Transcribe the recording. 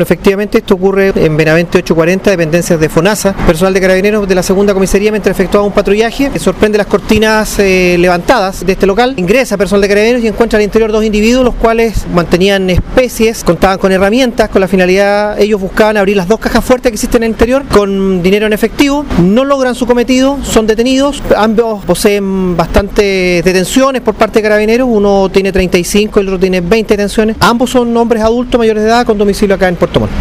Efectivamente, esto ocurre en Benavente 840, dependencias de FONASA. Personal de carabineros de la segunda comisaría, mientras efectuaba un patrullaje, sorprende las cortinas eh, levantadas de este local. Ingresa personal de carabineros y encuentra al interior dos individuos, los cuales mantenían especies, contaban con herramientas, con la finalidad, ellos buscaban abrir las dos cajas fuertes que existen en el interior con dinero en efectivo. No logran su cometido, son detenidos. Ambos poseen bastantes detenciones por parte de carabineros. Uno tiene 35 y el otro tiene 20 detenciones. Ambos son hombres adultos mayores de edad con domicilio acá en Puerto Montt.